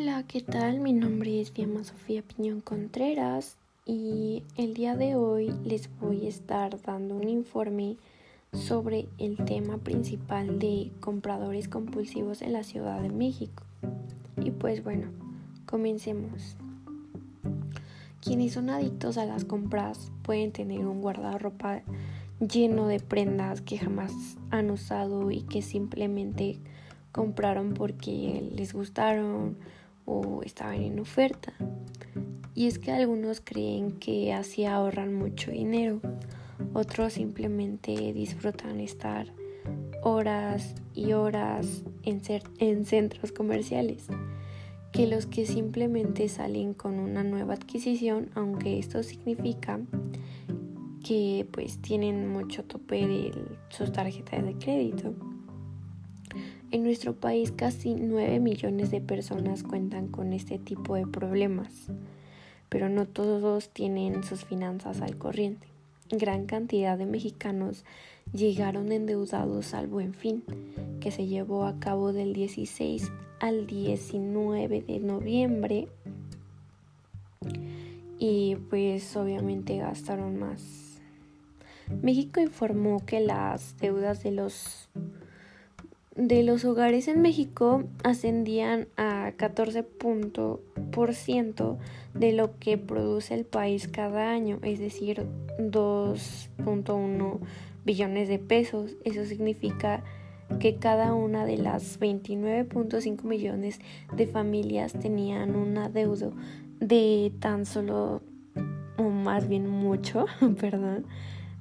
Hola, ¿qué tal? Mi nombre es Diana Sofía Piñón Contreras y el día de hoy les voy a estar dando un informe sobre el tema principal de compradores compulsivos en la Ciudad de México. Y pues bueno, comencemos. Quienes son adictos a las compras pueden tener un guardarropa lleno de prendas que jamás han usado y que simplemente compraron porque les gustaron o estaban en oferta. Y es que algunos creen que así ahorran mucho dinero, otros simplemente disfrutan estar horas y horas en, en centros comerciales que los que simplemente salen con una nueva adquisición, aunque esto significa que pues tienen mucho tope de sus tarjetas de crédito. En nuestro país casi 9 millones de personas cuentan con este tipo de problemas, pero no todos tienen sus finanzas al corriente. Gran cantidad de mexicanos llegaron endeudados al buen fin, que se llevó a cabo del 16 al 19 de noviembre y pues obviamente gastaron más. México informó que las deudas de los de los hogares en México ascendían a 14% de lo que produce el país cada año, es decir, 2.1 billones de pesos. Eso significa que cada una de las 29.5 millones de familias tenían un adeudo de tan solo, o más bien mucho, perdón,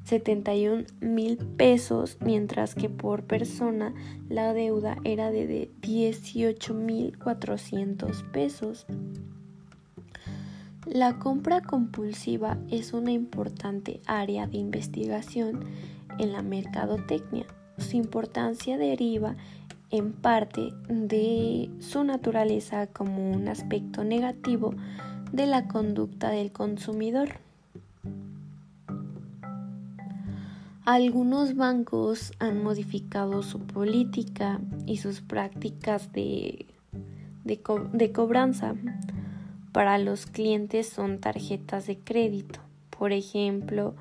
71 mil pesos, mientras que por persona la deuda era de 18 mil 400 pesos. La compra compulsiva es una importante área de investigación en la mercadotecnia. Su importancia deriva en parte de su naturaleza como un aspecto negativo de la conducta del consumidor. Algunos bancos han modificado su política y sus prácticas de, de, cobranza. Para los clientes son tarjetas de crédito. Por ejemplo,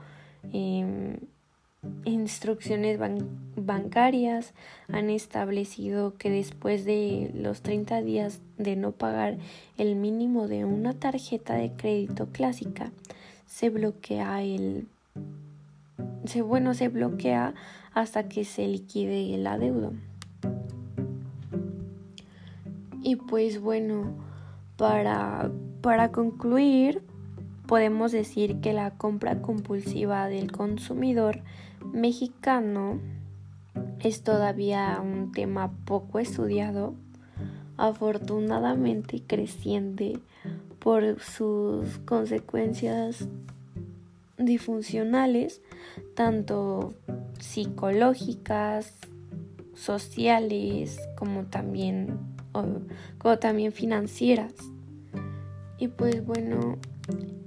em, instrucciones bancarias han establecido que después de los 30 días de no pagar el mínimo de una tarjeta de crédito clásica, se bloquea el se, bueno, se bloquea hasta que se liquide el adeudo. Y pues bueno, para, para concluir, podemos decir que la compra compulsiva del consumidor mexicano es todavía un tema poco estudiado, afortunadamente creciente por sus consecuencias disfuncionales, tanto psicológicas, sociales, como también, como también financieras. Y pues bueno,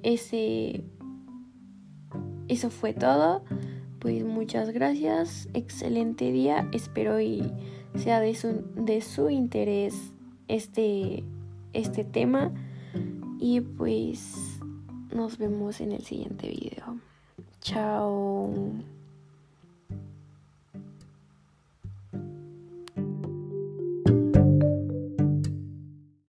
ese, eso fue todo. Pues muchas gracias, excelente día, espero y sea de su, de su interés este, este tema. Y pues nos vemos en el siguiente video. Chao.